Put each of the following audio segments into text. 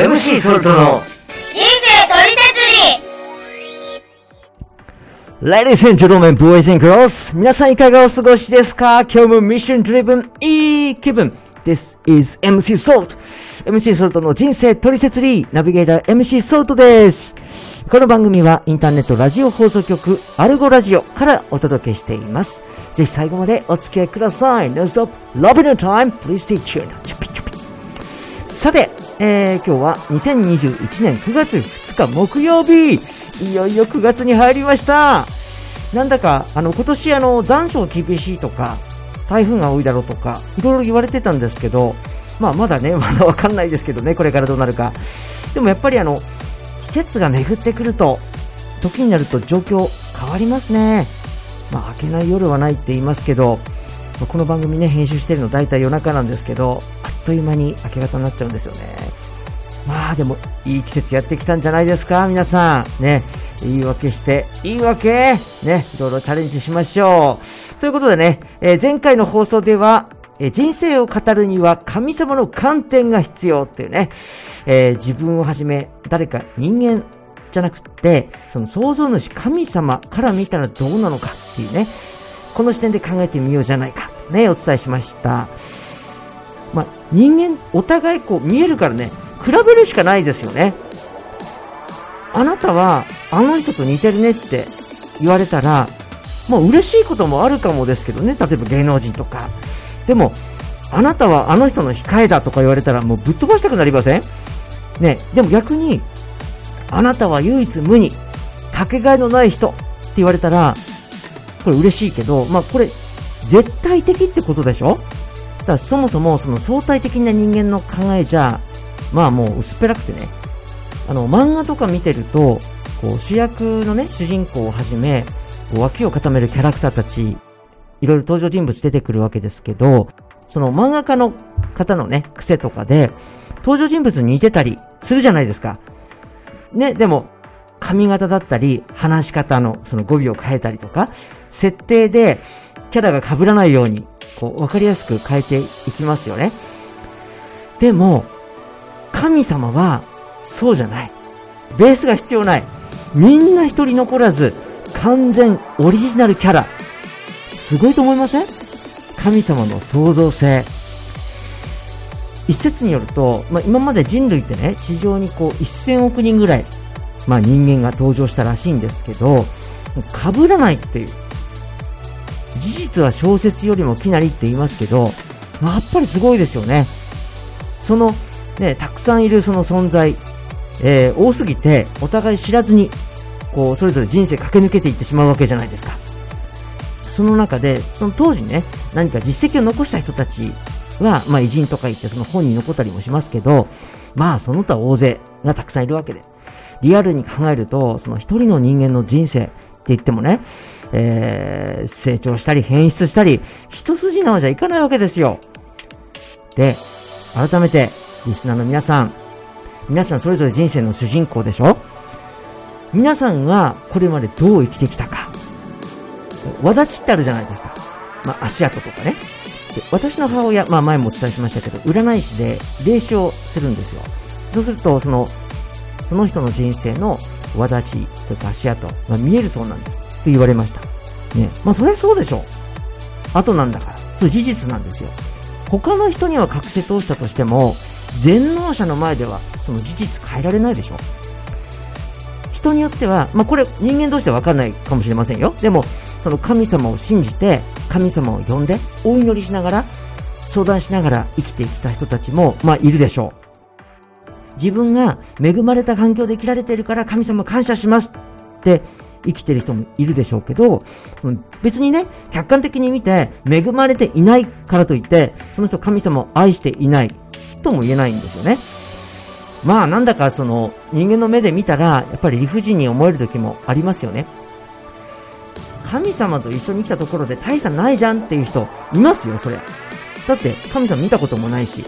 MC ソルトの人生トリセツリ Ladies and gentlemen, boys and girls 皆さんいかがお過ごしですか？今日もミッションドリブンいい気分。This is MC Salt MC ソルトの人生トリセツリー。ナビゲーター MC ソルトです。この番組はインターネットラジオ放送局アルゴラジオからお届けしています。ぜひ最後までお付き合いください。No stop, love in your time, please stay tuned さて、えー、今日は2021年9月2日木曜日いよいよ9月に入りましたなんだか、あの、今年あの、残暑厳しいとか、台風が多いだろうとか、いろいろ言われてたんですけど、まあまだね、まだわかんないですけどね、これからどうなるか。でもやっぱりあの、季節が巡ってくると、時になると状況変わりますね。まあ、明けない夜はないって言いますけど、この番組ね、編集してるの大体夜中なんですけど、あっという間に明け方になっちゃうんですよね。まあでも、いい季節やってきたんじゃないですか、皆さん。ね。言い訳して、言い訳ね。いろいろチャレンジしましょう。ということでね、えー前回の放送では、え人生を語るには神様の観点が必要っていうね、えー自分をはじめ、誰か人間じゃなくて、その創造主神様から見たらどうなのかっていうね、この視点で考えてみようじゃないかと、ね、お伝えしました。まあ、人間、お互いこう見えるからね、比べるしかないですよね。あなたは、あの人と似てるねって言われたら、もう嬉しいこともあるかもですけどね、例えば芸能人とか。でも、あなたはあの人の控えだとか言われたら、もうぶっ飛ばしたくなりません？ね、でも逆に、あなたは唯一無二、かけがえのない人って言われたら、これ嬉しいけど、まあこれ、絶対的ってことでしょ？だからそもそもその相対的な人間の考えじゃ、まあもう薄っぺらくてね、あの漫画とか見てると、こう主役のね、主人公をはじめ、こう脇を固めるキャラクターたち、いろいろ登場人物出てくるわけですけど、その漫画家の方のね、癖とかで、登場人物に似てたりするじゃないですか。ね、でも、髪型だったり、話し方のその語尾を変えたりとか、設定でキャラが被らないように、こう、わかりやすく変えていきますよね。でも、神様は、そうじゃない。ベースが必要ない。みんな一人残らず、完全オリジナルキャラ。すごいと思いません？神様の創造性。一説によると、まあ、今まで人類ってね、地上にこう1000億人ぐらい、まあ、人間が登場したらしいんですけど、被らないっていう。事実は小説よりもきなりって言いますけど、まやっぱりすごいですよね。その、ね、たくさんいるその存在、えー多すぎて、お互い知らずに、こう、それぞれ人生駆け抜けていってしまうわけじゃないですか。その中で、その当時ね、何か実績を残した人たちは、まあ偉人とか言ってその本に残ったりもしますけど、まあその他大勢がたくさんいるわけで。リアルに考えると、その一人の人間の人生って言ってもね、えー成長したり変質したり、一筋縄じゃいかないわけですよ。で、改めて、リスナーの皆さん、皆さんそれぞれ人生の主人公でしょ？皆さんがこれまでどう生きてきたか。わだちってあるじゃないですか。まあ、足跡とかね。で私の母親、まあ前もお伝えしましたけど、占い師で霊視をするんですよ。そうすると、その、その人の人生のわだちとか足跡が見えるそうなんです。って言われました。ね。まあそれはそうでしょう。後なんだから。それ事実なんですよ。他の人には隠せ通したとしても、全能者の前ではその事実変えられないでしょ。人によっては、まあこれ人間同士では分かんないかもしれませんよ。でも、その神様を信じて、神様を呼んで、お祈りしながら、相談しながら生きてきた人たちも、まあいるでしょう。自分が恵まれた環境で生きられているから神様感謝しますって生きてる人もいるでしょうけど、その別にね、客観的に見て恵まれていないからといって、その人神様を愛していないとも言えないんですよね。まあなんだかその人間の目で見たら、やっぱり理不尽に思える時もありますよね。神様と一緒に来たところで大差ないじゃんっていう人いますよ、それ。だって神様見たこともないし。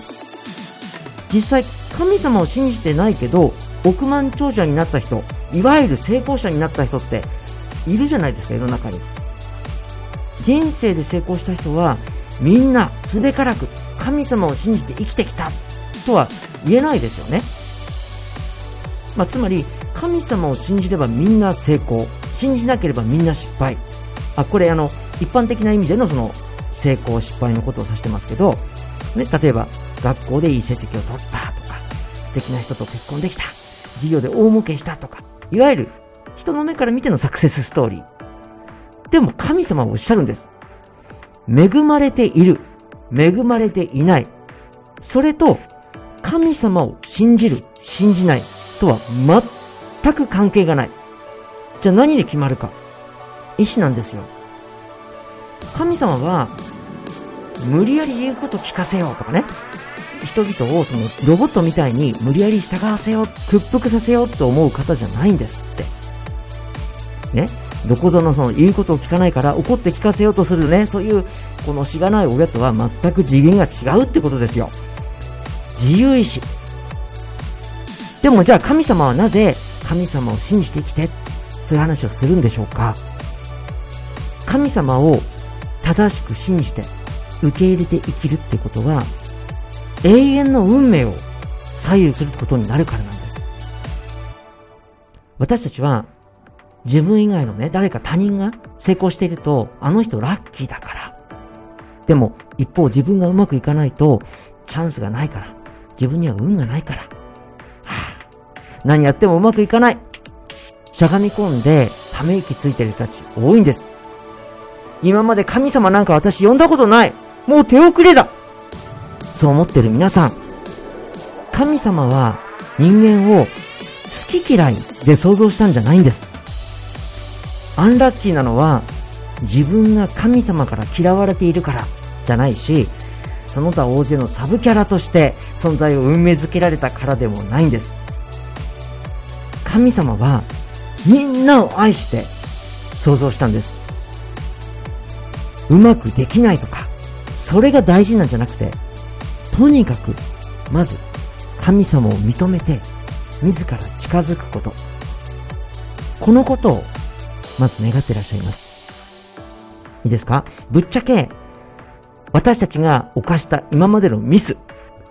実際神様を信じてないけど、億万長者になった人、いわゆる成功者になった人っているじゃないですか、世の中に。人生で成功した人は、みんなすべからく神様を信じて生きてきたとは言えないですよね。まあ、つまり、神様を信じればみんな成功。信じなければみんな失敗。あ、これあの、一般的な意味でのその、成功失敗のことを指してますけど、ね、例えば、学校でいい成績を取ったとか、素敵な人と結婚できた。事業で大儲けしたとか、いわゆる人の目から見てのサクセスストーリー。でも神様はおっしゃるんです。恵まれている。恵まれていない。それと、神様を信じる、信じないとは全く関係がない。じゃあ何で決まるか。意志なんですよ。神様は、無理やり言うこと聞かせようとかね。人々をそのロボットみたいに無理やり従わせよう、屈服させようと思う方じゃないんですって。ね。どこぞのその言うことを聞かないから怒って聞かせようとするね、そういうこのしがない親とは全く次元が違うってことですよ。自由意志。でもじゃあ神様はなぜ神様を信じて生きて、そういう話をするんでしょうか神様を正しく信じて受け入れて生きるってことは永遠の運命を左右することになるからなんです。私たちは自分以外のね、誰か他人が成功していると、あの人ラッキーだから。でも、一方自分がうまくいかないと、チャンスがないから。自分には運がないから。はあ、何やってもうまくいかない。しゃがみ込んで、ため息ついてる人たち多いんです。今まで神様なんか私呼んだことない。もう手遅れだ。そう思ってる皆さん。神様は人間を好き嫌いで想像したんじゃないんです。アンラッキーなのは自分が神様から嫌われているからじゃないし、その他大勢のサブキャラとして存在を運命づけられたからでもないんです。神様はみんなを愛して想像したんです。うまくできないとか、それが大事なんじゃなくて、とにかく、まず、神様を認めて、自ら近づくこと。このことを、まず願ってらっしゃいます。いいですか？ぶっちゃけ、私たちが犯した今までのミス、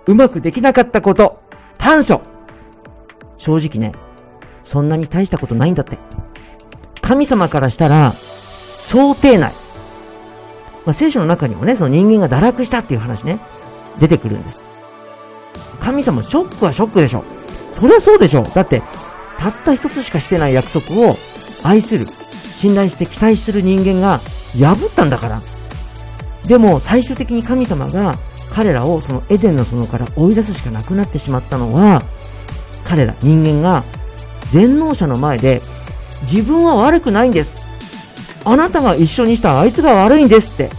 うまくできなかったこと、短所。正直ね、そんなに大したことないんだって。神様からしたら、想定内。まあ、聖書の中にもね、その人間が堕落したっていう話ね、出てくるんです。神様、ショックはショックでしょ。そりゃそうでしょ。だって、たった一つしかしてない約束を愛する、信頼して期待する人間が破ったんだから。でも、最終的に神様が彼らをそのエデンの園から追い出すしかなくなってしまったのは、彼ら、人間が全能者の前で自分は悪くないんです。あなたが一緒にしたあいつが悪いんですって。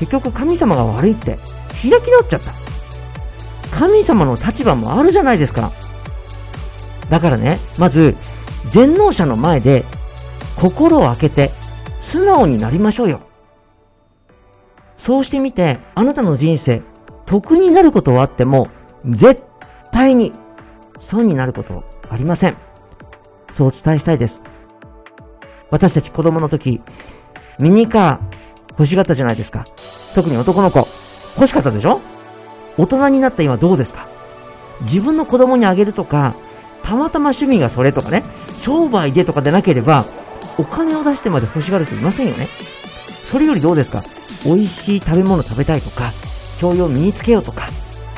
結局神様が悪いって開き直っちゃった。神様の立場もあるじゃないですか。だからね、まず、全能者の前で、心を開けて、素直になりましょうよ。そうしてみて、あなたの人生、得になることはあっても、絶対に損になることはありません。そうお伝えしたいです。私たち子供の時、ミニカー欲しがったじゃないですか。特に男の子。欲しかったでしょ？大人になった今どうですか？自分の子供にあげるとか、たまたま趣味がそれとかね、商売でとかでなければ、お金を出してまで欲しがる人いませんよね。それよりどうですか？美味しい食べ物食べたいとか、教養を身につけようとか、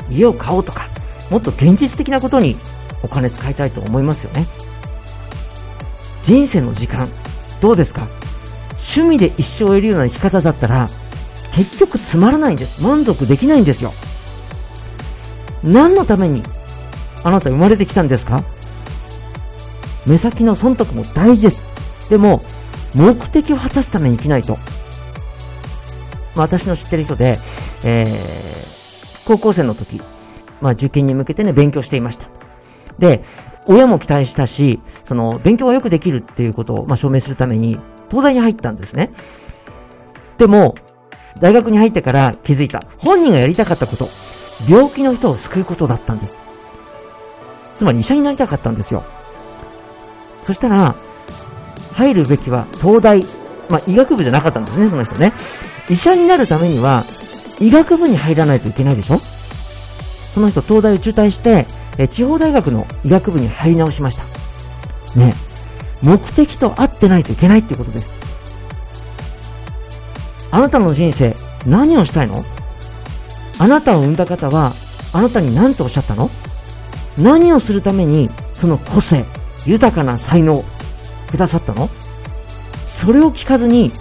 家を買おうとか、もっと現実的なことにお金使いたいと思いますよね。人生の時間、どうですか？趣味で一生を得るような生き方だったら、結局つまらないんです。満足できないんですよ。何のためにあなた生まれてきたんですか？目先の損得も大事です。でも、目的を果たすために生きないと。まあ、私の知ってる人で、えー、高校生の時、まあ、受験に向けてね、勉強していました。で、親も期待したし、その、勉強がよくできるっていうことを、まあ、証明するために、東大に入ったんですね。でも、大学に入ってから気づいた。本人がやりたかったこと。病気の人を救うことだったんです。つまり医者になりたかったんですよ。そしたら、入るべきは東大。まあ、医学部じゃなかったんですね、その人ね。医者になるためには、医学部に入らないといけないでしょ？その人、東大を中退して、え地方大学の医学部に入り直しました。ね、目的と合ってないといけないっていうことです。あなたの人生、何をしたいの？あなたを産んだ方は、あなたに何とおっしゃったの？何をするために、その個性、豊かな才能、くださったの？それを聞かずに、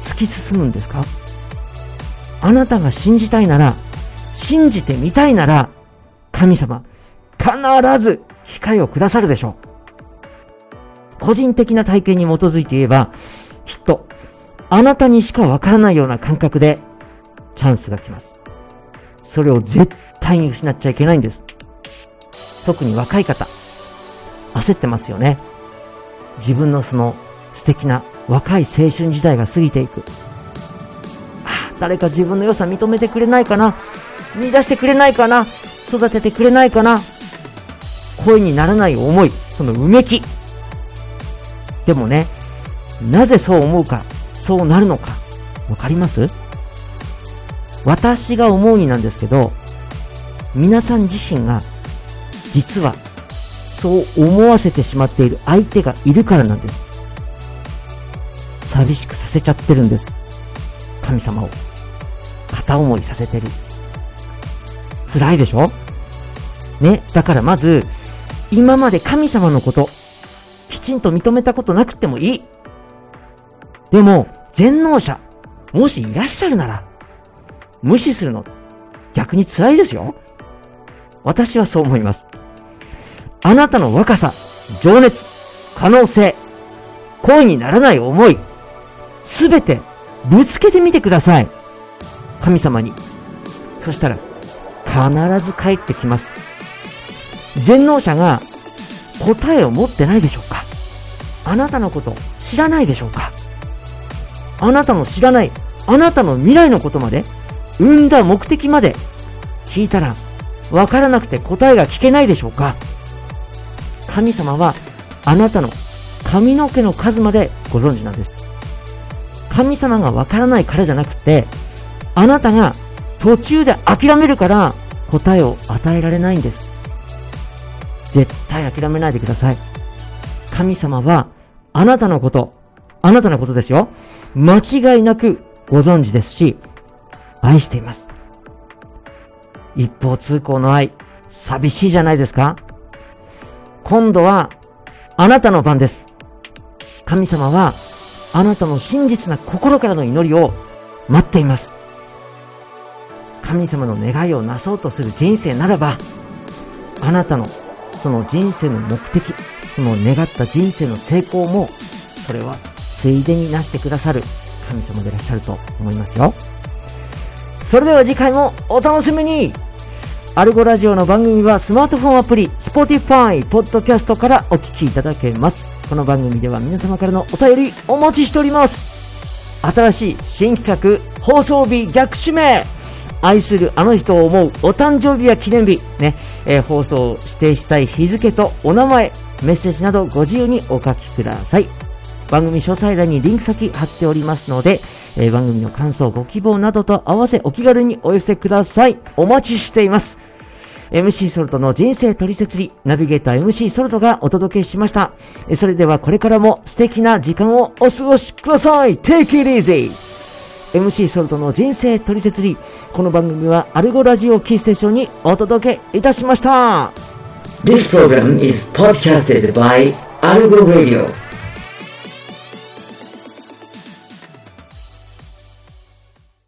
突き進むんですか？あなたが信じたいなら、信じてみたいなら、神様、必ず機会をくださるでしょう。個人的な体験に基づいて言えば、きっと、あなたにしかわからないような感覚で、チャンスが来ます。それを絶対に失っちゃいけないんです。特に若い方、焦ってますよね。自分のその素敵な若い青春時代が過ぎていく。ああ誰か自分の良さ認めてくれないかな？見出してくれないかな？育ててくれないかな？声にならない思い、そのうめき。でもね、なぜそう思うか、そうなるのか、わかります？私が思うになんですけど、皆さん自身が、実は、そう思わせてしまっている相手がいるからなんです。寂しくさせちゃってるんです。神様を。片思いさせてる。辛いでしょ？ね。だからまず、今まで神様のこと、きちんと認めたことなくてもいい。でも、全能者、もしいらっしゃるなら、無視するの、逆に辛いですよ。私はそう思います。あなたの若さ、情熱、可能性、恋にならない思い、すべてぶつけてみてください。神様に。そしたら、必ず帰ってきます。全能者が答えを持ってないでしょうかあなたのこと知らないでしょうかあなたの知らない、あなたの未来のことまで、生んだ目的まで聞いたら、わからなくて答えが聞けないでしょうか神様はあなたの髪の毛の数までご存知なんです。神様がわからないからじゃなくて、あなたが途中で諦めるから答えを与えられないんです。絶対諦めないでください。神様はあなたのこと、あなたのことですよ。間違いなくご存知ですし、愛しています。一方通行の愛、寂しいじゃないですか今度は、あなたの番です。神様は、あなたの真実な心からの祈りを待っています。神様の願いをなそうとする人生ならば、あなたのその人生の目的、その願った人生の成功も、それはついでになしてくださる神様でいらっしゃると思いますよ。それでは次回もお楽しみにアルゴラジオの番組はスマートフォンアプリ、Spotify、Podcast からお聞きいただけます。この番組では皆様からのお便りお待ちしております。新しい新企画、放送日逆指名愛するあの人を思うお誕生日や記念日、ね、えー、放送を指定したい日付とお名前、メッセージなどご自由にお書きください。番組詳細欄にリンク先貼っておりますので、えー、番組の感想、ご希望などと合わせお気軽にお寄せください。お待ちしています。MC ソルトの人生取説理、ナビゲーター MC ソルトがお届けしました。それではこれからも素敵な時間をお過ごしください !Take it easy! MC ソルトの人生取説理、この番組はアルゴラジオキーステーションにお届けいたしました。This program is podcasted by Algo Radio.